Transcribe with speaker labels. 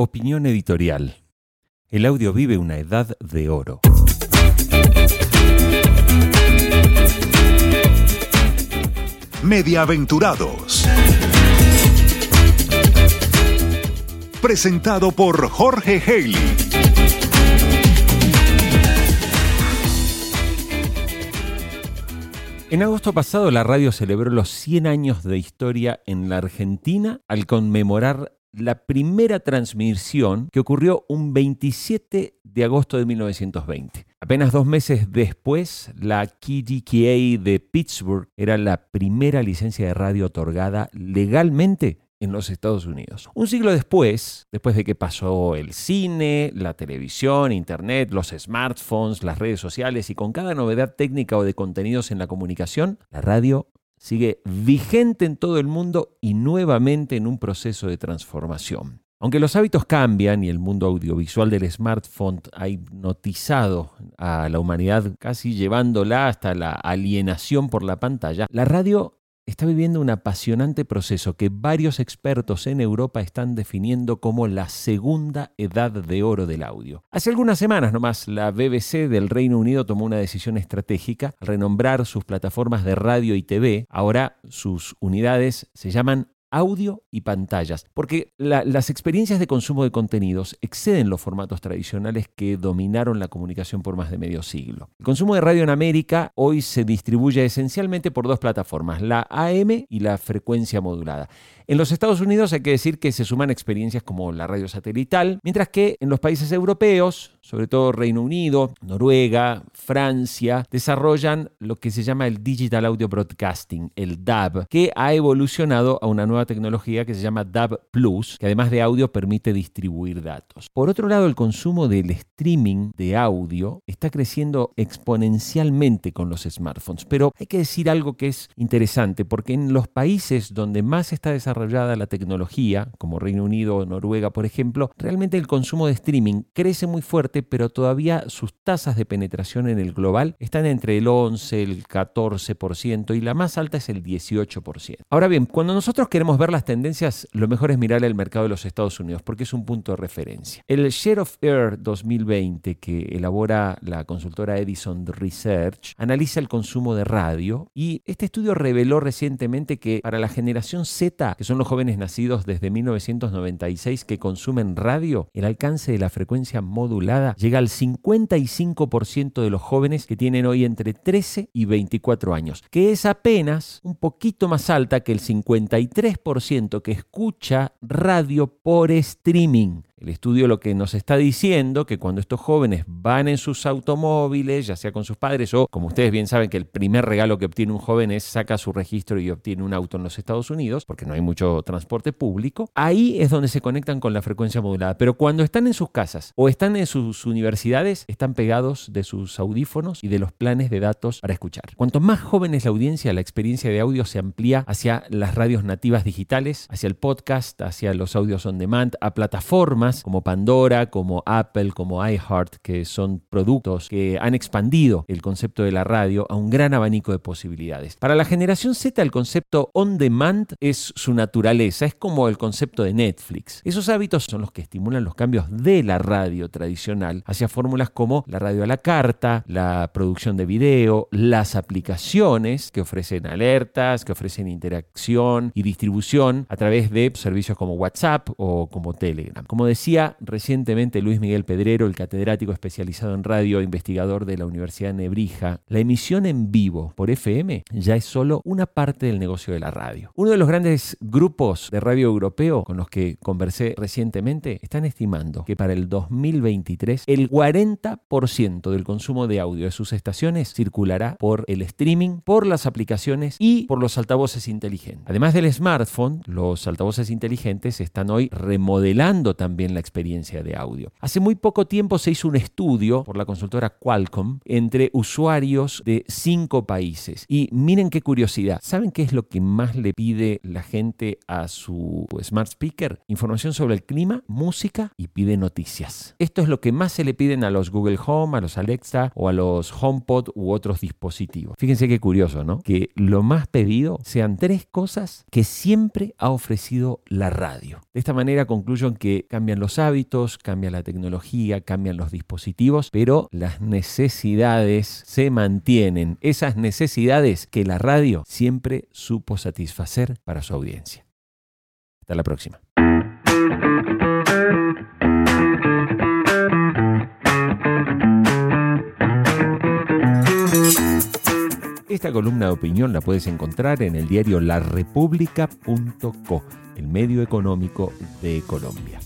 Speaker 1: Opinión editorial. El audio vive una edad de oro.
Speaker 2: Mediaventurados. Presentado por Jorge Haley.
Speaker 1: En agosto pasado la radio celebró los 100 años de historia en la Argentina al conmemorar la primera transmisión que ocurrió un 27 de agosto de 1920. Apenas dos meses después, la KDKA de Pittsburgh era la primera licencia de radio otorgada legalmente en los Estados Unidos. Un siglo después, después de que pasó el cine, la televisión, internet, los smartphones, las redes sociales y con cada novedad técnica o de contenidos en la comunicación, la radio sigue vigente en todo el mundo y nuevamente en un proceso de transformación. Aunque los hábitos cambian y el mundo audiovisual del smartphone ha hipnotizado a la humanidad, casi llevándola hasta la alienación por la pantalla, la radio está viviendo un apasionante proceso que varios expertos en Europa están definiendo como la segunda edad de oro del audio. Hace algunas semanas nomás, la BBC del Reino Unido tomó una decisión estratégica renombrar sus plataformas de radio y TV. Ahora sus unidades se llaman audio y pantallas, porque las experiencias de consumo de contenidos exceden los formatos tradicionales que dominaron la comunicación por más de medio siglo. El consumo de radio en América hoy se distribuye esencialmente por dos plataformas, la AM y la frecuencia modulada. En los Estados Unidos hay que decir que se suman experiencias como la radio satelital, mientras que en los países europeos, sobre todo Reino Unido, Noruega, Francia, desarrollan lo que se llama el Digital Audio Broadcasting, el DAB, que ha evolucionado a una nueva tecnología que se llama DAB Plus, que además de audio permite distribuir datos. Por otro lado, el consumo del streaming de audio está creciendo exponencialmente con los smartphones, pero hay que decir algo que es interesante, porque en los países donde más está desarrollando la tecnología, como Reino Unido o Noruega, por ejemplo, realmente el consumo de streaming crece muy fuerte, pero todavía sus tasas de penetración en el global están entre el 11, el 14% y la más alta es el 18%. Ahora bien, cuando nosotros queremos ver las tendencias, lo mejor es mirar el mercado de los Estados Unidos, porque es un punto de referencia. El Share of Air 2020 que elabora la consultora Edison Research analiza el consumo de radio y este estudio reveló recientemente que para la generación Z, que son los jóvenes nacidos desde 1996 que consumen radio, el alcance de la frecuencia modulada llega al 55% de los jóvenes que tienen hoy entre 13 y 24 años, que es apenas un poquito más alta que el 53% que escucha radio por streaming. El estudio lo que nos está diciendo que cuando estos jóvenes van en sus automóviles, ya sea con sus padres o, como ustedes bien saben, que el primer regalo que obtiene un joven es saca su registro y obtiene un auto en los Estados Unidos, porque no hay mucho transporte público, ahí es donde se conectan con la frecuencia modulada. Pero cuando están en sus casas o están en sus universidades, están pegados de sus audífonos y de los planes de datos para escuchar. Cuanto más joven es la audiencia, la experiencia de audio se amplía hacia las radios nativas digitales, hacia el podcast, hacia los audios on demand, a plataformas como Pandora, como Apple, como iHeart, que son productos que han expandido el concepto de la radio a un gran abanico de posibilidades. Para la generación Z el concepto on demand es su naturaleza, es como el concepto de Netflix. Esos hábitos son los que estimulan los cambios de la radio tradicional hacia fórmulas como la radio a la carta, la producción de video, las aplicaciones que ofrecen alertas, que ofrecen interacción y distribución a través de servicios como WhatsApp o como Telegram. Como recientemente Luis Miguel Pedrero, el catedrático especializado en radio, investigador de la Universidad de Nebrija, la emisión en vivo por FM ya es solo una parte del negocio de la radio. Uno de los grandes grupos de radio europeo con los que conversé recientemente están estimando que para el 2023 el 40% del consumo de audio de sus estaciones circulará por el streaming, por las aplicaciones y por los altavoces inteligentes. Además del smartphone, los altavoces inteligentes están hoy remodelando también la experiencia de audio. Hace muy poco tiempo se hizo un estudio por la consultora Qualcomm entre usuarios de cinco países. Y miren qué curiosidad. ¿Saben qué es lo que más le pide la gente a su smart speaker? Información sobre el clima, música y pide noticias. Esto es lo que más se le piden a los Google Home, a los Alexa o a los HomePod u otros dispositivos. Fíjense qué curioso, ¿no? Que lo más pedido sean tres cosas que siempre ha ofrecido la radio. De esta manera concluyo que cambian Cambian los hábitos, cambia la tecnología, cambian los dispositivos, pero las necesidades se mantienen. Esas necesidades que la radio siempre supo satisfacer para su audiencia. Hasta la próxima. Esta columna de opinión la puedes encontrar en el diario larepublica.co, el medio económico de Colombia.